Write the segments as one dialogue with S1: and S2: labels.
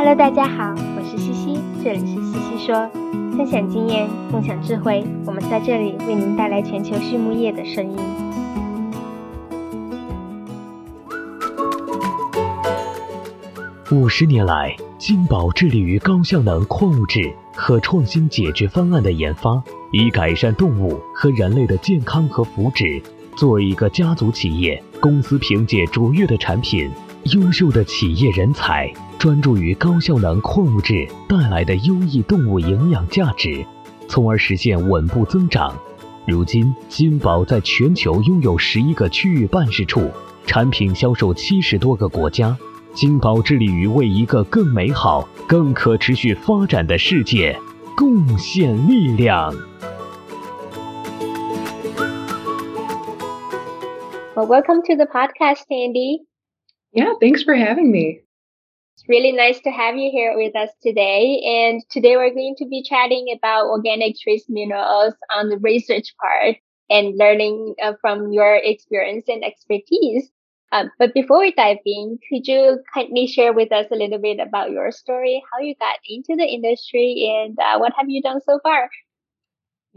S1: Hello，大家好，我是西西，这里是西西说，分享经验，共享智慧，我们在这里为您带来全球畜牧业的声音。
S2: 五十年来，金宝致力于高效能矿物质和创新解决方案的研发，以改善动物和人类的健康和福祉。作为一个家族企业，公司凭借卓越的产品、优秀的企业人才，专注于高效能矿物质带来的优异动物营养价值，从而实现稳步增长。如今，金宝在全球拥有十一个区域办事处，产品销售七十多个国家。金宝致力于为一个更美好、更可持续发展的世界贡献力量。
S1: Well, welcome to the podcast, Andy.
S3: Yeah, thanks for having me.
S1: It's really nice to have you here with us today. And today we're going to be chatting about organic trace minerals on the research part and learning uh, from your experience and expertise. Um, but before we dive in, could you kindly share with us a little bit about your story, how you got into the industry, and uh, what have you done so far?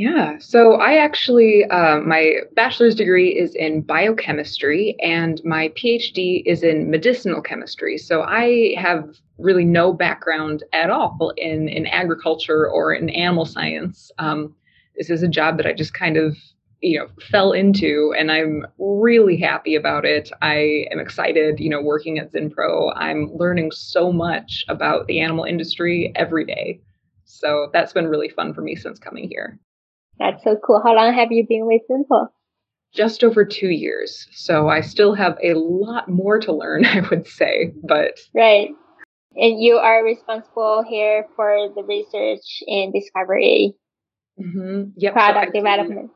S3: Yeah, so I actually, uh, my bachelor's degree is in biochemistry and my PhD is in medicinal chemistry. So I have really no background at all in, in agriculture or in animal science. Um, this is a job that I just kind of, you know, fell into and I'm really happy about it. I am excited, you know, working at Zinpro. I'm learning so much about the animal industry every day. So that's been really fun for me since coming here.
S1: That's so cool. How long have you been with Zinpro?
S3: Just over two years. So I still have a lot more to learn, I would say. But
S1: right. And you are responsible here for the research and discovery,
S3: mm-hmm. yep,
S1: product so development.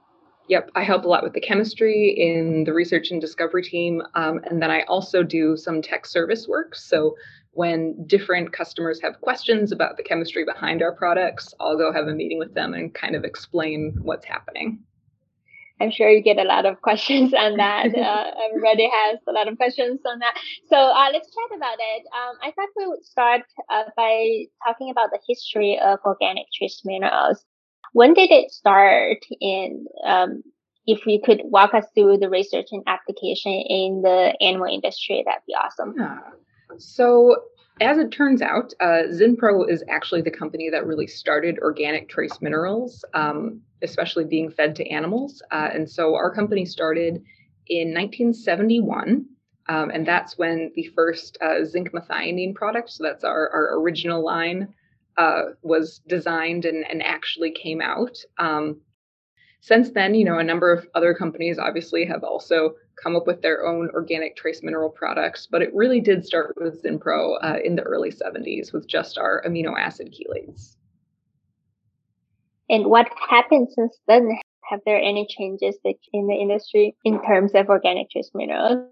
S3: Yep, I help a lot with the chemistry in the research and discovery team. Um, and then I also do some tech service work. So when different customers have questions about the chemistry behind our products, I'll go have a meeting with them and kind of explain what's happening.
S1: I'm sure you get a lot of questions on that. uh, everybody has a lot of questions on that. So uh, let's chat about it. Um, I thought we would start uh, by talking about the history of organic trace minerals. When did it start? And um, if you could walk us through the research and application in the animal industry, that'd be awesome.
S3: Yeah. So, as it turns out, uh, Zinpro is actually the company that really started organic trace minerals, um, especially being fed to animals. Uh, and so, our company started in 1971. Um, and that's when the first uh, zinc methionine product, so that's our, our original line, uh, was designed and, and actually came out. Um, since then, you know, a number of other companies obviously have also come up with their own organic trace mineral products, but it really did start with Zinpro uh, in the early 70s with just our amino acid chelates.
S1: And what happened since then? Have there any changes in the industry in terms of organic trace minerals?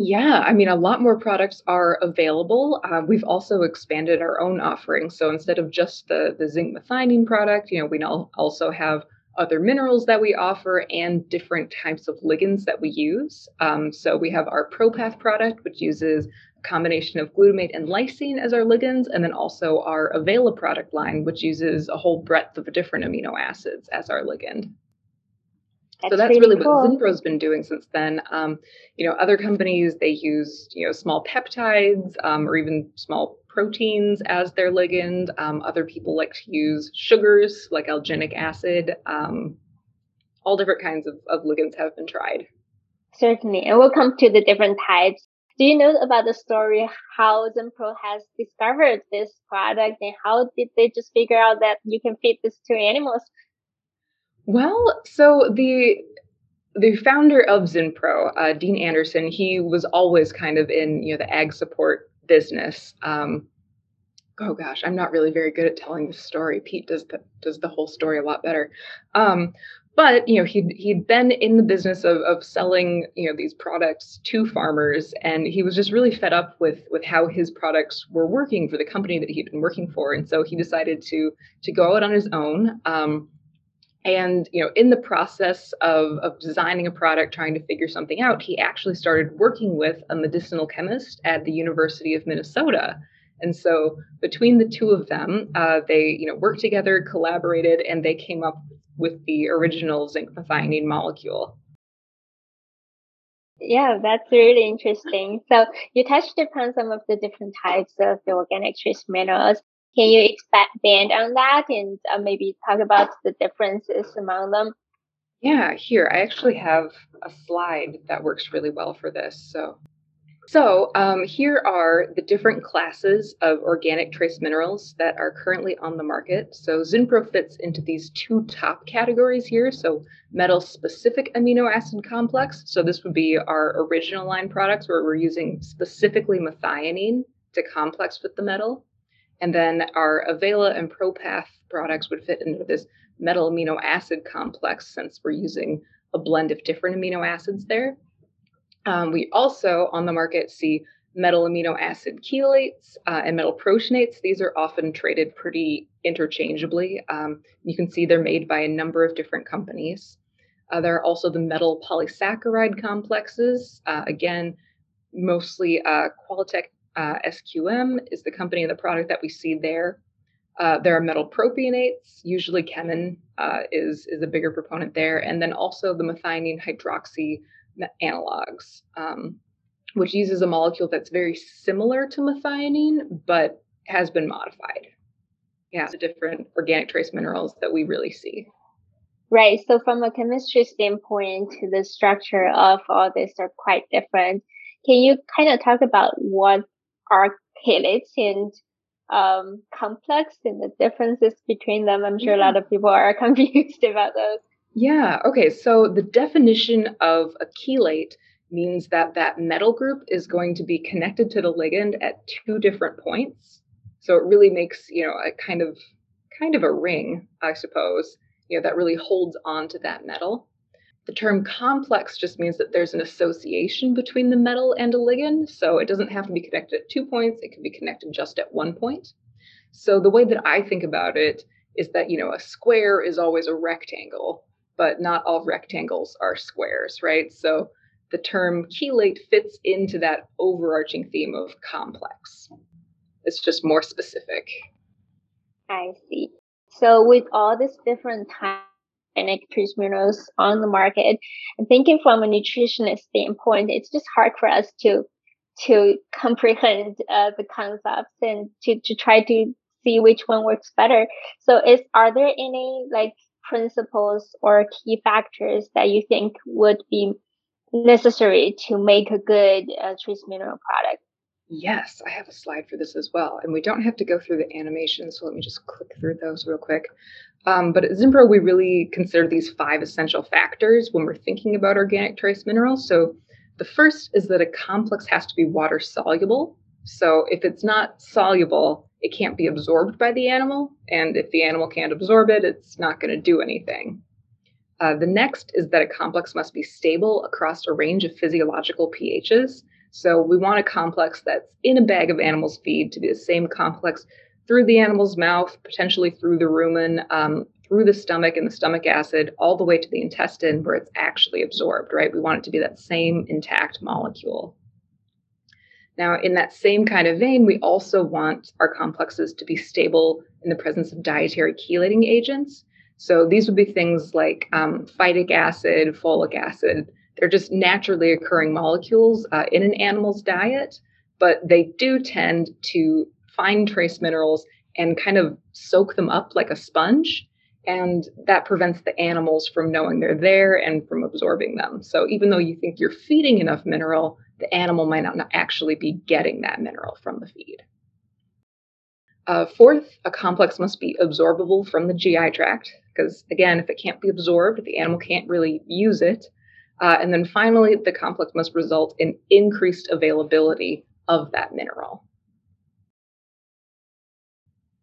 S3: Yeah, I mean, a lot more products are available. Uh, we've also expanded our own offering. So instead of just the, the zinc methionine product, you know, we now also have other minerals that we offer and different types of ligands that we use. Um, so we have our ProPath product, which uses a combination of glutamate and lysine as our ligands, and then also our Availa product line, which uses a whole breadth of different amino acids as our ligand.
S1: That's
S3: so that's really
S1: cool.
S3: what Zinpro's been doing since then. Um, you know, other companies they use you know small peptides um, or even small proteins as their ligand. Um, other people like to use sugars like alginic acid. Um, all different kinds of, of ligands have been tried.
S1: Certainly, and we'll come to the different types. Do you know about the story how Zinpro has discovered this product and how did they just figure out that you can feed this to animals?
S3: Well, so the the founder of Zinpro, uh, Dean Anderson, he was always kind of in you know the ag support business. Um, oh gosh, I'm not really very good at telling the story. Pete does the does the whole story a lot better. Um, but you know he'd he'd been in the business of, of selling you know these products to farmers and he was just really fed up with with how his products were working for the company that he'd been working for and so he decided to to go out on his own um, and you know in the process of, of designing a product trying to figure something out he actually started working with a medicinal chemist at the university of minnesota And so between the two of them, uh, they you know worked together, collaborated, and they came up with the original zinc methionine molecule.
S1: Yeah, that's really interesting. So you touched upon some of the different types of the organic trace minerals. Can you expand on that and uh, maybe talk about the differences among them?
S3: Yeah, here I actually have a slide that works really well for this. So so um, here are the different classes of organic trace minerals that are currently on the market. So Zinpro fits into these two top categories here. So metal specific amino acid complex. So this would be our original line products where we're using specifically methionine to complex with the metal. And then our Availa and ProPath products would fit into this metal amino acid complex since we're using a blend of different amino acids there. Um, we also on the market see metal amino acid chelates uh, and metal proteinates. These are often traded pretty interchangeably. Um, you can see they're made by a number of different companies. Uh, there are also the metal polysaccharide complexes. Uh, again, mostly uh, Qualitech uh, SQM is the company and the product that we see there. Uh, there are metal propionates. Usually, Kemin is is a bigger proponent there, and then also the methionine hydroxy analogs, um, which uses a molecule that's very similar to methionine, but has been modified. Yeah, the different organic trace minerals that we really see.
S1: Right. So from a chemistry standpoint, the structure of all this are quite different. Can you kind of talk about what are chelates and um, complex and the differences between them? I'm sure yeah. a lot of people are confused about those.
S3: Yeah. Okay. So the definition of a chelate means that that metal group is going to be connected to the ligand at two different points. So it really makes, you know, a kind of kind of a ring, I suppose, you know, that really holds on to that metal. The term complex just means that there's an association between the metal and a ligand. So it doesn't have to be connected at two points, it can be connected just at one point. So the way that I think about it is that, you know, a square is always a rectangle but not all rectangles are squares, right? So the term chelate fits into that overarching theme of complex. It's just more specific.
S1: I see. So with all these different types minerals on the market, and thinking from a nutritionist standpoint, it's just hard for us to to comprehend uh, the concepts and to, to try to see which one works better. So is are there any like principles or key factors that you think would be necessary to make a good uh, trace mineral product?
S3: Yes, I have a slide for this as well. And we don't have to go through the animation, so let me just click through those real quick. Um, but at Zinpro, we really consider these five essential factors when we're thinking about organic trace minerals. So the first is that a complex has to be water soluble. So if it's not soluble, it can't be absorbed by the animal. And if the animal can't absorb it, it's not going to do anything. Uh, the next is that a complex must be stable across a range of physiological pHs. So we want a complex that's in a bag of animal's feed to be the same complex through the animal's mouth, potentially through the rumen, um, through the stomach and the stomach acid, all the way to the intestine where it's actually absorbed, right? We want it to be that same intact molecule. Now, in that same kind of vein, we also want our complexes to be stable in the presence of dietary chelating agents. So these would be things like um, phytic acid, folic acid. They're just naturally occurring molecules uh, in an animal's diet, but they do tend to find trace minerals and kind of soak them up like a sponge. And that prevents the animals from knowing they're there and from absorbing them. So even though you think you're feeding enough mineral, the animal might not actually be getting that mineral from the feed. Uh, fourth, a complex must be absorbable from the GI tract, because again, if it can't be absorbed, the animal can't really use it. Uh, and then finally, the complex must result in increased availability of that mineral.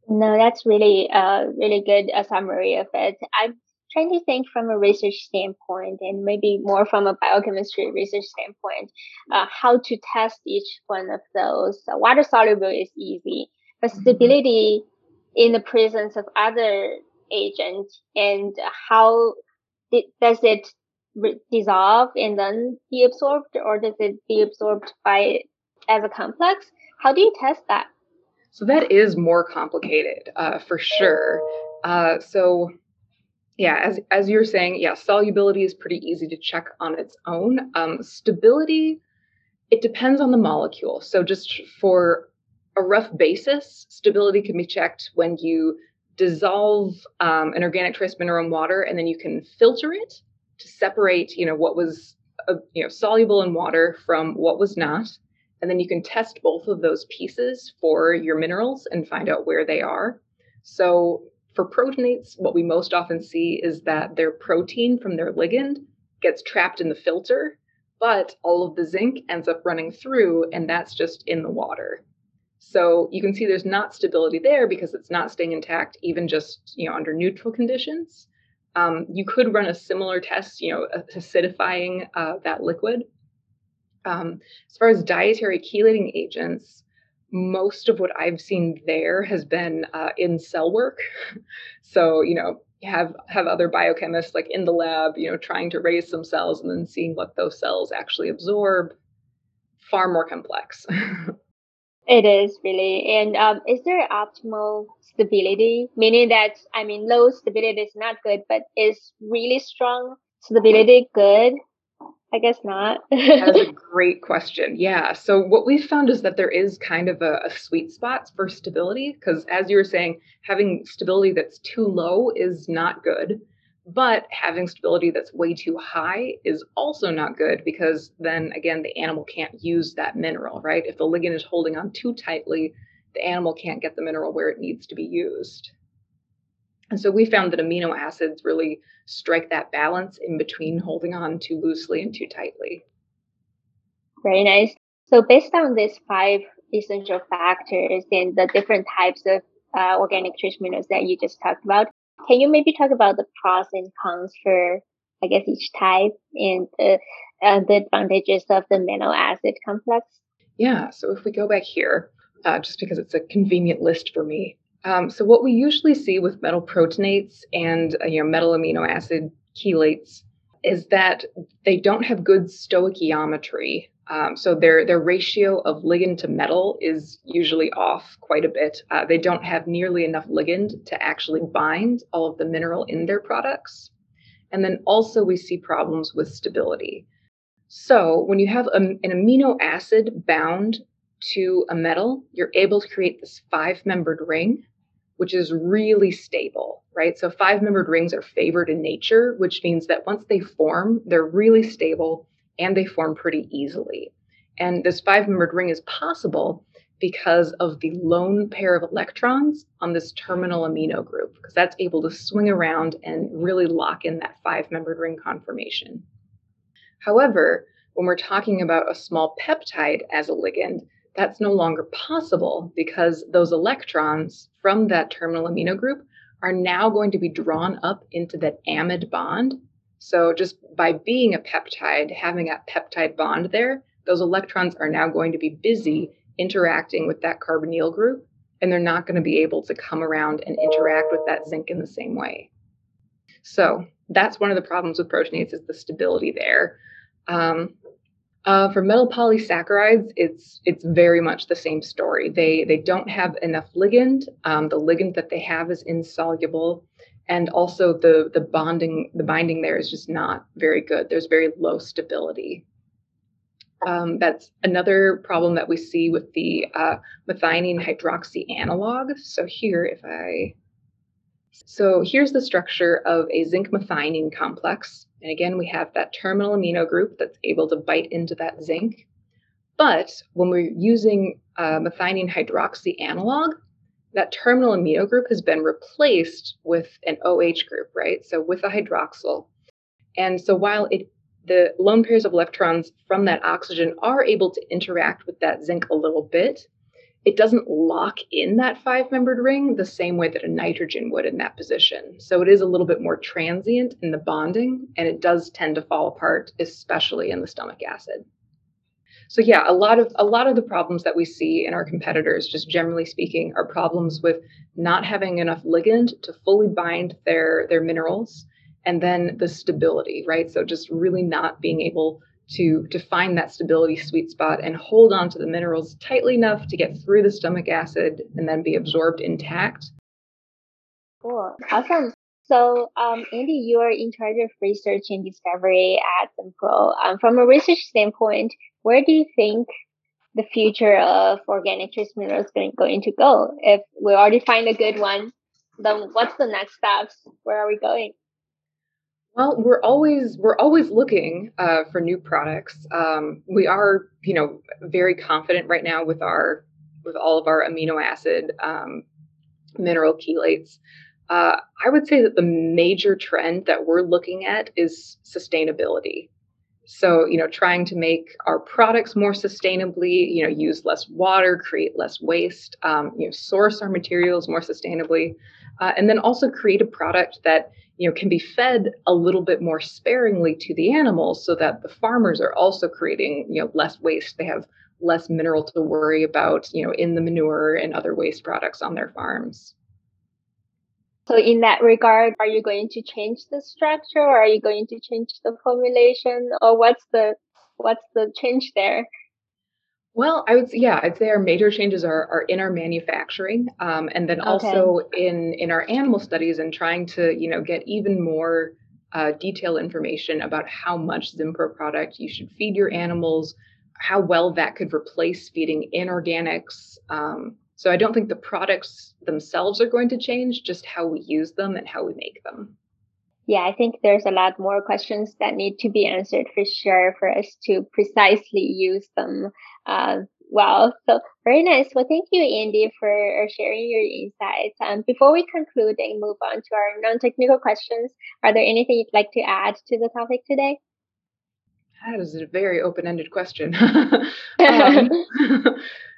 S1: No, that's really, uh, really good uh, summary of it. I'm trying to think from a research standpoint and maybe more from a biochemistry research standpoint, uh, how to test each one of those. Water soluble is easy, but mm-hmm. stability in the presence of other agents and how does it re- dissolve and then be absorbed or does it be absorbed by as a complex? How do you test that?
S3: So that is more complicated uh, for sure. Uh, so yeah, as as you're saying, yeah, solubility is pretty easy to check on its own. Um, stability, it depends on the molecule. So just for a rough basis, stability can be checked when you dissolve um, an organic trace mineral in water, and then you can filter it to separate, you know, what was uh, you know soluble in water from what was not, and then you can test both of those pieces for your minerals and find out where they are. So for proteinates, what we most often see is that their protein from their ligand gets trapped in the filter, but all of the zinc ends up running through, and that's just in the water. So you can see there's not stability there because it's not staying intact, even just you know under neutral conditions. Um, you could run a similar test, you know, acidifying uh, that liquid. Um, as far as dietary chelating agents, most of what I've seen there has been uh, in cell work. so, you know, have have other biochemists like in the lab, you know, trying to raise some cells and then seeing what those cells actually absorb. Far more complex.
S1: it is really. And um, is there optimal stability? Meaning that I mean, low stability is not good, but is really strong stability good? I guess not.
S3: That's a great question. Yeah. So what we've found is that there is kind of a, a sweet spot for stability because as you were saying, having stability that's too low is not good. But having stability that's way too high is also not good because then again the animal can't use that mineral, right? If the ligand is holding on too tightly, the animal can't get the mineral where it needs to be used. And so we found that amino acids really strike that balance in between holding on too loosely and too tightly.
S1: Very nice. So, based on these five essential factors and the different types of uh, organic trace minerals that you just talked about, can you maybe talk about the pros and cons for, I guess, each type and uh, uh, the advantages of the amino acid complex?
S3: Yeah. So, if we go back here, uh, just because it's a convenient list for me, um, so what we usually see with metal proteinates and uh, you know metal amino acid chelates is that they don't have good stoichiometry. Um, so their their ratio of ligand to metal is usually off quite a bit. Uh, they don't have nearly enough ligand to actually bind all of the mineral in their products. And then also we see problems with stability. So when you have a, an amino acid bound to a metal, you're able to create this five-membered ring which is really stable, right? So five membered rings are favored in nature, which means that once they form, they're really stable and they form pretty easily. And this five membered ring is possible because of the lone pair of electrons on this terminal amino group, because that's able to swing around and really lock in that five membered ring conformation. However, when we're talking about a small peptide as a ligand, that's no longer possible because those electrons from that terminal amino group are now going to be drawn up into that amide bond. So, just by being a peptide, having a peptide bond there, those electrons are now going to be busy interacting with that carbonyl group, and they're not going to be able to come around and interact with that zinc in the same way. So, that's one of the problems with proteinates is the stability there. Um, uh, for metal polysaccharides, it's it's very much the same story. They they don't have enough ligand. Um, the ligand that they have is insoluble, and also the the bonding the binding there is just not very good. There's very low stability. Um, that's another problem that we see with the uh, methionine hydroxy analog. So here, if I so here's the structure of a zinc methionine complex. And again, we have that terminal amino group that's able to bite into that zinc. But when we're using a methionine hydroxy analog, that terminal amino group has been replaced with an OH group, right? So with a hydroxyl. And so while it the lone pairs of electrons from that oxygen are able to interact with that zinc a little bit, it doesn't lock in that five membered ring the same way that a nitrogen would in that position. So it is a little bit more transient in the bonding and it does tend to fall apart, especially in the stomach acid. So yeah, a lot of a lot of the problems that we see in our competitors, just generally speaking, are problems with not having enough ligand to fully bind their their minerals and then the stability, right? So just really not being able to to find that stability sweet spot and hold on to the minerals tightly enough to get through the stomach acid and then be absorbed intact.
S1: Cool. Awesome. So, um, Andy, you are in charge of research and discovery at Zinpro. Um, from a research standpoint, where do you think the future of organic trace minerals going, going to go? If we already find a good one, then what's the next steps? Where are we going?
S3: Well, we're always we're always looking uh, for new products. Um, we are, you know, very confident right now with our with all of our amino acid um, mineral chelates. Uh, I would say that the major trend that we're looking at is sustainability. So, you know, trying to make our products more sustainably, you know, use less water, create less waste, um, you know, source our materials more sustainably, uh, and then also create a product that you know can be fed a little bit more sparingly to the animals so that the farmers are also creating you know less waste they have less mineral to worry about you know in the manure and other waste products on their farms
S1: so in that regard are you going to change the structure or are you going to change the formulation or what's the what's the change there
S3: well, I would say, yeah, I'd say our major changes are, are in our manufacturing, um, and then okay. also in in our animal studies and trying to you know get even more uh, detailed information about how much Zinpro product you should feed your animals, how well that could replace feeding inorganics. Um, so I don't think the products themselves are going to change, just how we use them and how we make them.
S1: Yeah, I think there's a lot more questions that need to be answered for sure for us to precisely use them uh, well. So very nice. Well, thank you, Andy, for sharing your insights. Um, before we conclude and move on to our non-technical questions, are there anything you'd like to add to the topic today?
S3: That is a very open-ended question. um,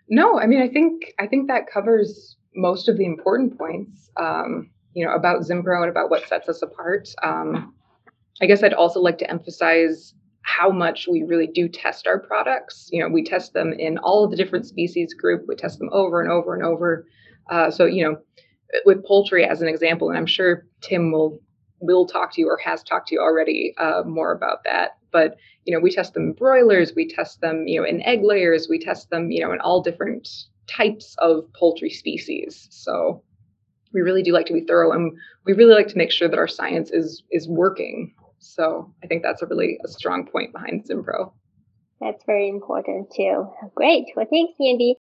S3: no, I mean, I think I think that covers most of the important points. Um, you know, about Zinpro and about what sets us apart. Um, I guess I'd also like to emphasize how much we really do test our products. You know, we test them in all of the different species group. We test them over and over and over. Uh, so, you know, with poultry as an example, and I'm sure Tim will will talk to you or has talked to you already uh, more about that but you know we test them in broilers we test them you know in egg layers we test them you know in all different types of poultry species. So we really do like to be thorough and we really like to make sure that our science is is working. So i think that's a really a strong point behind zinpro
S1: that's very important too. Great. Well thanks andy.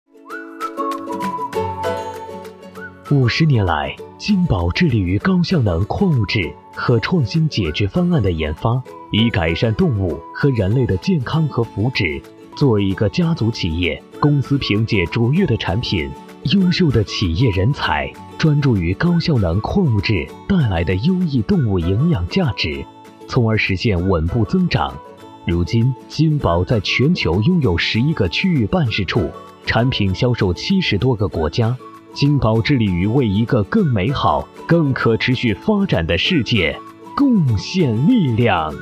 S2: 五十年来，金宝致力于高效能矿物质和创新解决方案的研发，以改善动物和人类的健康和福祉。作为一个家族企业，公司凭借卓越的产品、优秀的企业人才。专注于高效能矿物质带来的优异动物营养价值，从而实现稳步增长。如今，金宝在全球拥有十一个区域办事处，产品销售七十多个国家。金宝致力于为一个更美好、更可持续发展的世界贡献力量。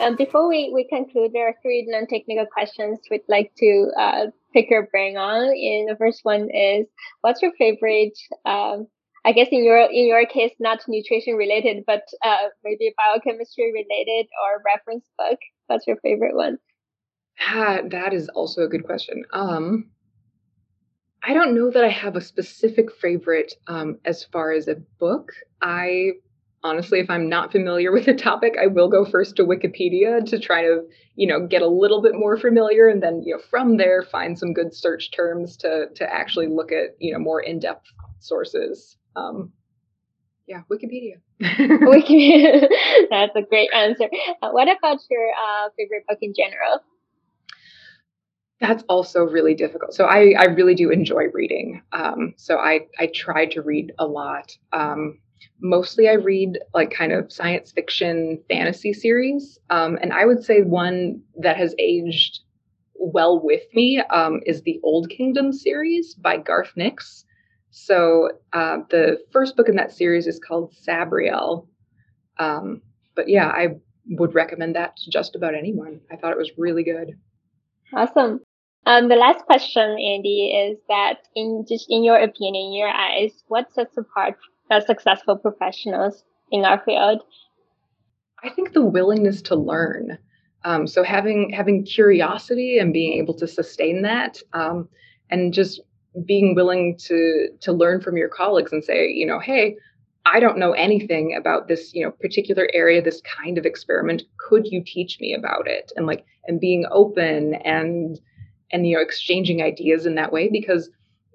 S1: Um, before we, we conclude, there are three non-technical questions we'd like to uh, pick your brain on. And the first one is, what's your favorite? Um, I guess in your in your case, not nutrition related, but uh, maybe biochemistry related or reference book. What's your favorite one?
S3: That is also a good question. Um, I don't know that I have a specific favorite um, as far as a book. I honestly, if I'm not familiar with a topic, I will go first to Wikipedia to try to, you know, get a little bit more familiar and then, you know, from there find some good search terms to to actually look at, you know, more in-depth sources. Um, yeah, Wikipedia.
S1: Wikipedia. That's a great answer. Uh, what about your uh, favorite book in general?
S3: That's also really difficult. So I, I really do enjoy reading. Um, so I, I try to read a lot. Um, mostly I read like kind of science fiction fantasy series. Um, and I would say one that has aged well with me um, is the Old Kingdom series by Garth Nix. So uh, the first book in that series is called Sabriel. Um, but yeah, I would recommend that to just about anyone. I thought it was really good.
S1: Awesome. Um, the last question, Andy, is that in just in your opinion, in your eyes, what sets apart successful professionals in our field?
S3: I think the willingness to learn. Um, so having having curiosity and being able to sustain that, um, and just being willing to to learn from your colleagues and say, you know, hey, I don't know anything about this, you know, particular area, this kind of experiment. Could you teach me about it? And like, and being open and and you know, exchanging ideas in that way because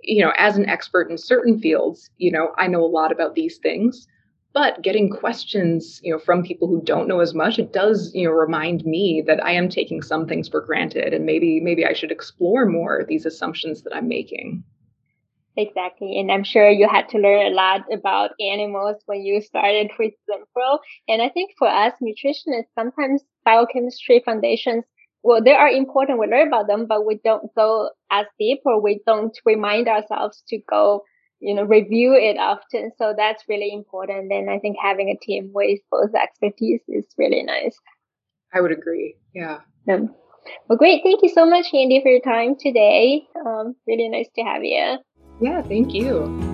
S3: you know, as an expert in certain fields, you know, I know a lot about these things, but getting questions, you know, from people who don't know as much, it does, you know, remind me that I am taking some things for granted and maybe maybe I should explore more these assumptions that I'm making.
S1: Exactly. And I'm sure you had to learn a lot about animals when you started with Zinpro. And I think for us nutritionists, sometimes biochemistry foundations, well, they are important. We learn about them, but we don't go as deep or we don't remind ourselves to go, you know, review it often. So that's really important. And I think having a team with both expertise is really nice.
S3: I would agree. Yeah.
S1: Um, well, great. Thank you so much, Andy, for your time today. Um, really nice to have you.
S3: Yeah, thank you.